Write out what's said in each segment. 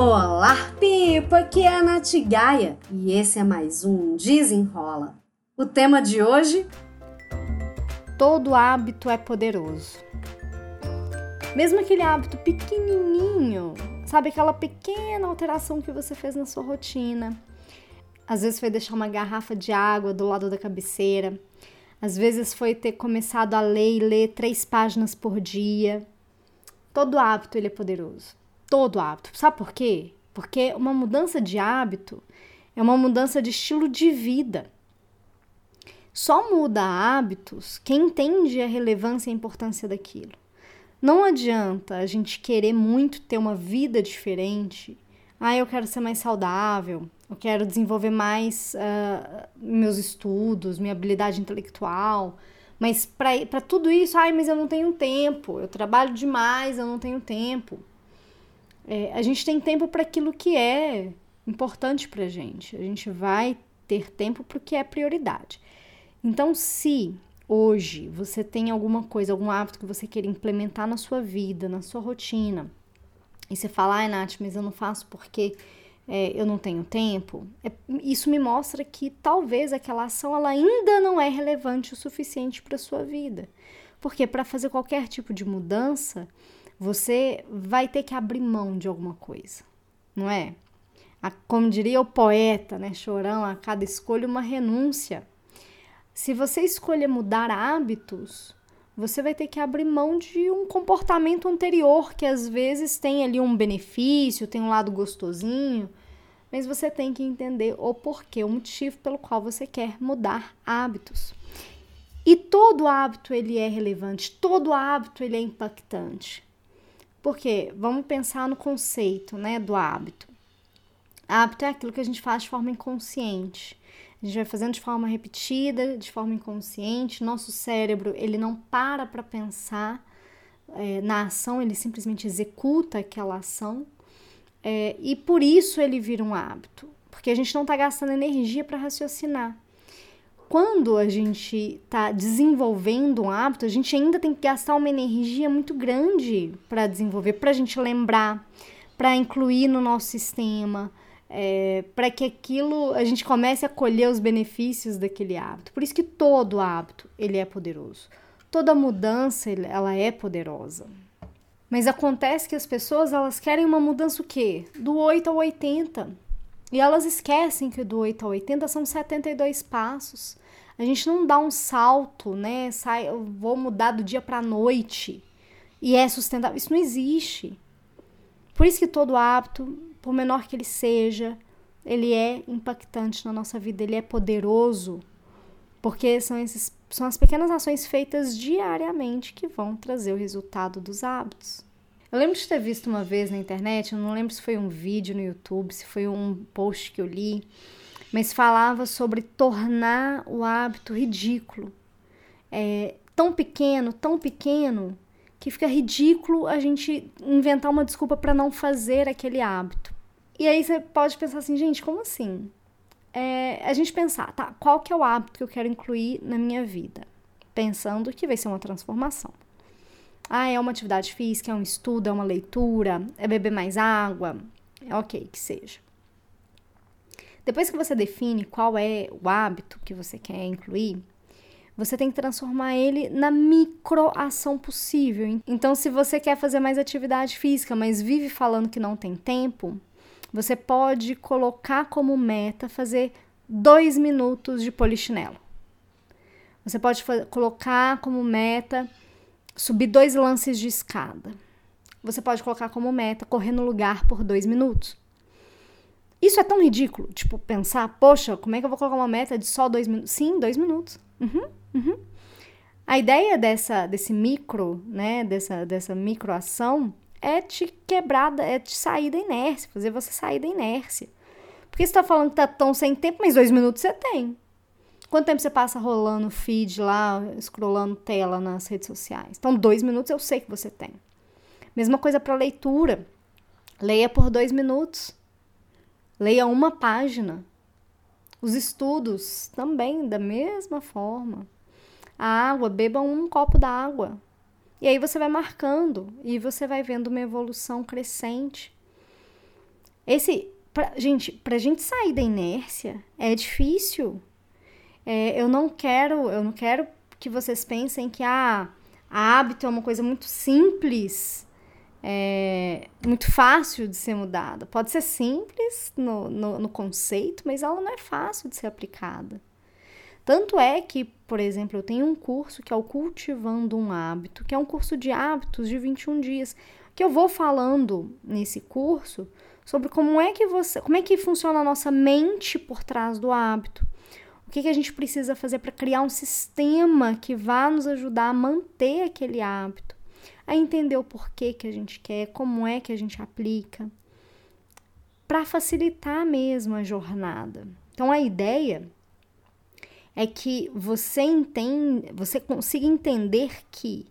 Olá, Pipa! Aqui é a Nath Gaia e esse é mais um Desenrola. O tema de hoje? Todo hábito é poderoso. Mesmo aquele hábito pequenininho, sabe aquela pequena alteração que você fez na sua rotina. Às vezes foi deixar uma garrafa de água do lado da cabeceira. Às vezes foi ter começado a ler e ler três páginas por dia. Todo hábito ele é poderoso todo hábito. Sabe por quê? Porque uma mudança de hábito é uma mudança de estilo de vida. Só muda hábitos quem entende a relevância e a importância daquilo. Não adianta a gente querer muito ter uma vida diferente. Ah, eu quero ser mais saudável, eu quero desenvolver mais uh, meus estudos, minha habilidade intelectual. Mas para tudo isso, ai, mas eu não tenho tempo, eu trabalho demais, eu não tenho tempo. É, a gente tem tempo para aquilo que é importante para a gente. A gente vai ter tempo para o que é prioridade. Então, se hoje você tem alguma coisa, algum hábito que você queira implementar na sua vida, na sua rotina, e você fala, ai, Nath, mas eu não faço porque é, eu não tenho tempo, é, isso me mostra que talvez aquela ação ela ainda não é relevante o suficiente para sua vida. Porque para fazer qualquer tipo de mudança, você vai ter que abrir mão de alguma coisa, não é? A, como diria o poeta, né, Chorão, a cada escolha uma renúncia. Se você escolher mudar hábitos, você vai ter que abrir mão de um comportamento anterior que às vezes tem ali um benefício, tem um lado gostosinho, mas você tem que entender o porquê, o motivo pelo qual você quer mudar hábitos. E todo hábito ele é relevante, todo hábito ele é impactante. Porque vamos pensar no conceito, né, do hábito. Hábito é aquilo que a gente faz de forma inconsciente. A gente vai fazendo de forma repetida, de forma inconsciente. Nosso cérebro, ele não para para pensar é, na ação, ele simplesmente executa aquela ação. É, e por isso ele vira um hábito. Porque a gente não está gastando energia para raciocinar quando a gente está desenvolvendo um hábito, a gente ainda tem que gastar uma energia muito grande para desenvolver, para a gente lembrar, para incluir no nosso sistema, é, para que aquilo a gente comece a colher os benefícios daquele hábito. Por isso que todo hábito ele é poderoso, toda mudança ela é poderosa. Mas acontece que as pessoas elas querem uma mudança o quê? Do 8 ao 80. E elas esquecem que do 8 ao 80 são 72 passos. A gente não dá um salto, né? Sai, eu vou mudar do dia para a noite e é sustentável. Isso não existe. Por isso que todo hábito, por menor que ele seja, ele é impactante na nossa vida, ele é poderoso, porque são, esses, são as pequenas ações feitas diariamente que vão trazer o resultado dos hábitos. Eu lembro de ter visto uma vez na internet, eu não lembro se foi um vídeo no YouTube, se foi um post que eu li, mas falava sobre tornar o hábito ridículo. É, tão pequeno, tão pequeno, que fica ridículo a gente inventar uma desculpa para não fazer aquele hábito. E aí você pode pensar assim, gente, como assim? É, a gente pensar, tá, qual que é o hábito que eu quero incluir na minha vida? Pensando que vai ser uma transformação. Ah, é uma atividade física, é um estudo, é uma leitura, é beber mais água. É ok que seja. Depois que você define qual é o hábito que você quer incluir, você tem que transformar ele na microação possível. Então, se você quer fazer mais atividade física, mas vive falando que não tem tempo, você pode colocar como meta fazer dois minutos de polichinelo. Você pode colocar como meta subir dois lances de escada. Você pode colocar como meta correr no lugar por dois minutos. Isso é tão ridículo, tipo, pensar, poxa, como é que eu vou colocar uma meta de só dois minutos? Sim, dois minutos. Uhum, uhum. A ideia dessa, desse micro, né, dessa, dessa microação é te quebrar, é te sair da inércia, fazer você sair da inércia. Porque você tá falando que tá tão sem tempo, mas dois minutos você tem. Quanto tempo você passa rolando feed lá, scrollando tela nas redes sociais? Então, dois minutos eu sei que você tem. Mesma coisa para leitura. Leia por dois minutos. Leia uma página. Os estudos também, da mesma forma. A água, beba um copo d'água. E aí você vai marcando e você vai vendo uma evolução crescente. Esse, pra, gente, pra gente sair da inércia é difícil. É, eu não quero, eu não quero que vocês pensem que ah, hábito é uma coisa muito simples, é, muito fácil de ser mudada. Pode ser simples no, no, no conceito, mas ela não é fácil de ser aplicada. Tanto é que, por exemplo, eu tenho um curso que é o Cultivando um Hábito, que é um curso de hábitos de 21 dias, que eu vou falando nesse curso sobre como é que você, como é que funciona a nossa mente por trás do hábito. O que, que a gente precisa fazer para criar um sistema que vá nos ajudar a manter aquele hábito, a entender o porquê que a gente quer, como é que a gente aplica, para facilitar mesmo a jornada. Então a ideia é que você entende, você consiga entender que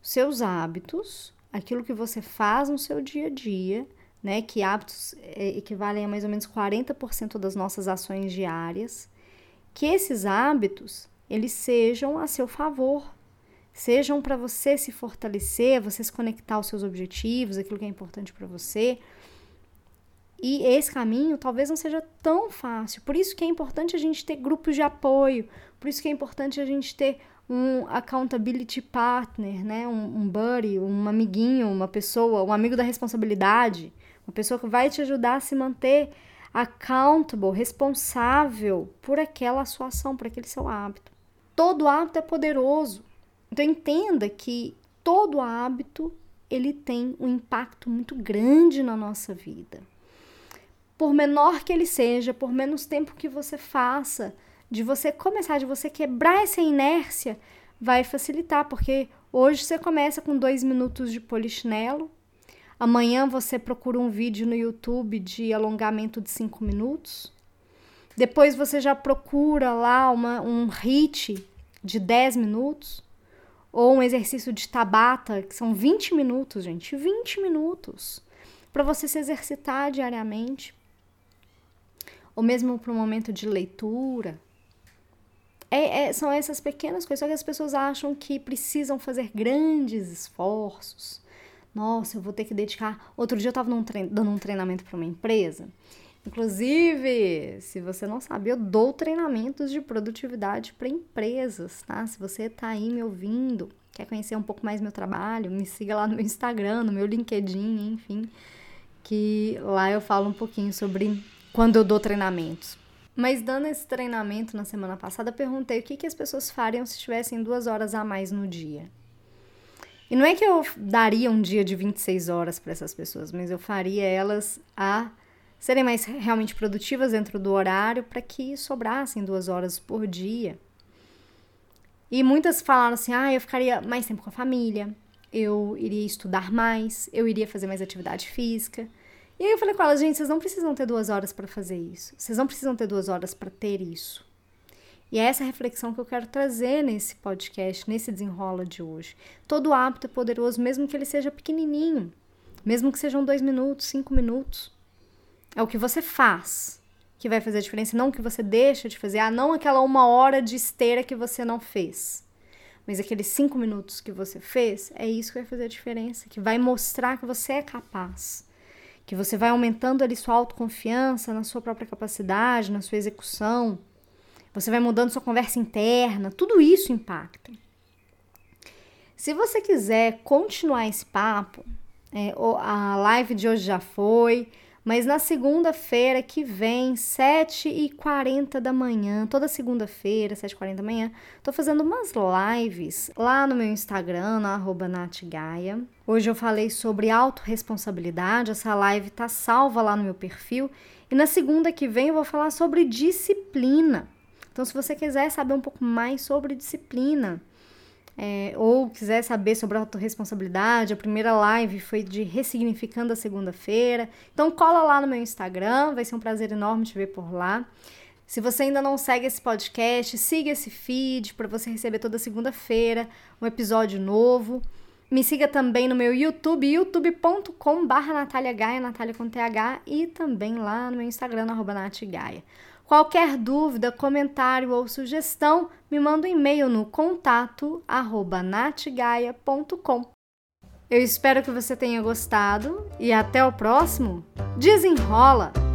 seus hábitos, aquilo que você faz no seu dia a dia, né, que hábitos é, equivalem a mais ou menos 40% das nossas ações diárias, que esses hábitos eles sejam a seu favor, sejam para você se fortalecer, você se conectar aos seus objetivos, aquilo que é importante para você, e esse caminho talvez não seja tão fácil. Por isso que é importante a gente ter grupos de apoio, por isso que é importante a gente ter um accountability partner, né? Um, um buddy, um amiguinho, uma pessoa, um amigo da responsabilidade, uma pessoa que vai te ajudar a se manter accountable, responsável por aquela sua ação, por aquele seu hábito. Todo hábito é poderoso. Então entenda que todo hábito ele tem um impacto muito grande na nossa vida por menor que ele seja, por menos tempo que você faça, de você começar, de você quebrar essa inércia, vai facilitar, porque hoje você começa com dois minutos de polichinelo, amanhã você procura um vídeo no YouTube de alongamento de cinco minutos, depois você já procura lá uma, um HIT de 10 minutos, ou um exercício de tabata, que são 20 minutos, gente, 20 minutos, para você se exercitar diariamente ou mesmo para um momento de leitura. É, é, são essas pequenas coisas, só que as pessoas acham que precisam fazer grandes esforços. Nossa, eu vou ter que dedicar. Outro dia eu estava dando um treinamento para uma empresa. Inclusive, se você não sabe, eu dou treinamentos de produtividade para empresas, tá? Se você está aí me ouvindo, quer conhecer um pouco mais meu trabalho, me siga lá no meu Instagram, no meu LinkedIn, enfim, que lá eu falo um pouquinho sobre quando eu dou treinamentos. Mas dando esse treinamento na semana passada, perguntei o que, que as pessoas fariam se tivessem duas horas a mais no dia. E não é que eu daria um dia de 26 horas para essas pessoas, mas eu faria elas a serem mais realmente produtivas dentro do horário para que sobrassem duas horas por dia. E muitas falaram assim: ah, eu ficaria mais tempo com a família, eu iria estudar mais, eu iria fazer mais atividade física. E aí eu falei com elas, gente, vocês não precisam ter duas horas para fazer isso. Vocês não precisam ter duas horas para ter isso. E é essa reflexão que eu quero trazer nesse podcast, nesse desenrola de hoje. Todo hábito é poderoso, mesmo que ele seja pequenininho, mesmo que sejam dois minutos, cinco minutos. É o que você faz que vai fazer a diferença, não o que você deixa de fazer. Ah, não aquela uma hora de esteira que você não fez. Mas aqueles cinco minutos que você fez, é isso que vai fazer a diferença, que vai mostrar que você é capaz que você vai aumentando ali sua autoconfiança na sua própria capacidade, na sua execução, você vai mudando sua conversa interna, tudo isso impacta. Se você quiser continuar esse papo, é, a live de hoje já foi, mas na segunda-feira que vem, 7h40 da manhã, toda segunda-feira, 7h40 da manhã, tô fazendo umas lives lá no meu Instagram, na arroba natgaia. Hoje eu falei sobre autorresponsabilidade, essa live tá salva lá no meu perfil. E na segunda que vem eu vou falar sobre disciplina. Então, se você quiser saber um pouco mais sobre disciplina, é, ou quiser saber sobre autorresponsabilidade, a primeira live foi de ressignificando a segunda-feira. Então cola lá no meu Instagram, vai ser um prazer enorme te ver por lá. Se você ainda não segue esse podcast, siga esse feed para você receber toda segunda-feira um episódio novo. Me siga também no meu YouTube, youtube.com.br Natália Gaia, Natália com TH, e também lá no meu Instagram, arroba Gaia. Qualquer dúvida, comentário ou sugestão, me manda um e-mail no contato Eu espero que você tenha gostado e até o próximo! Desenrola!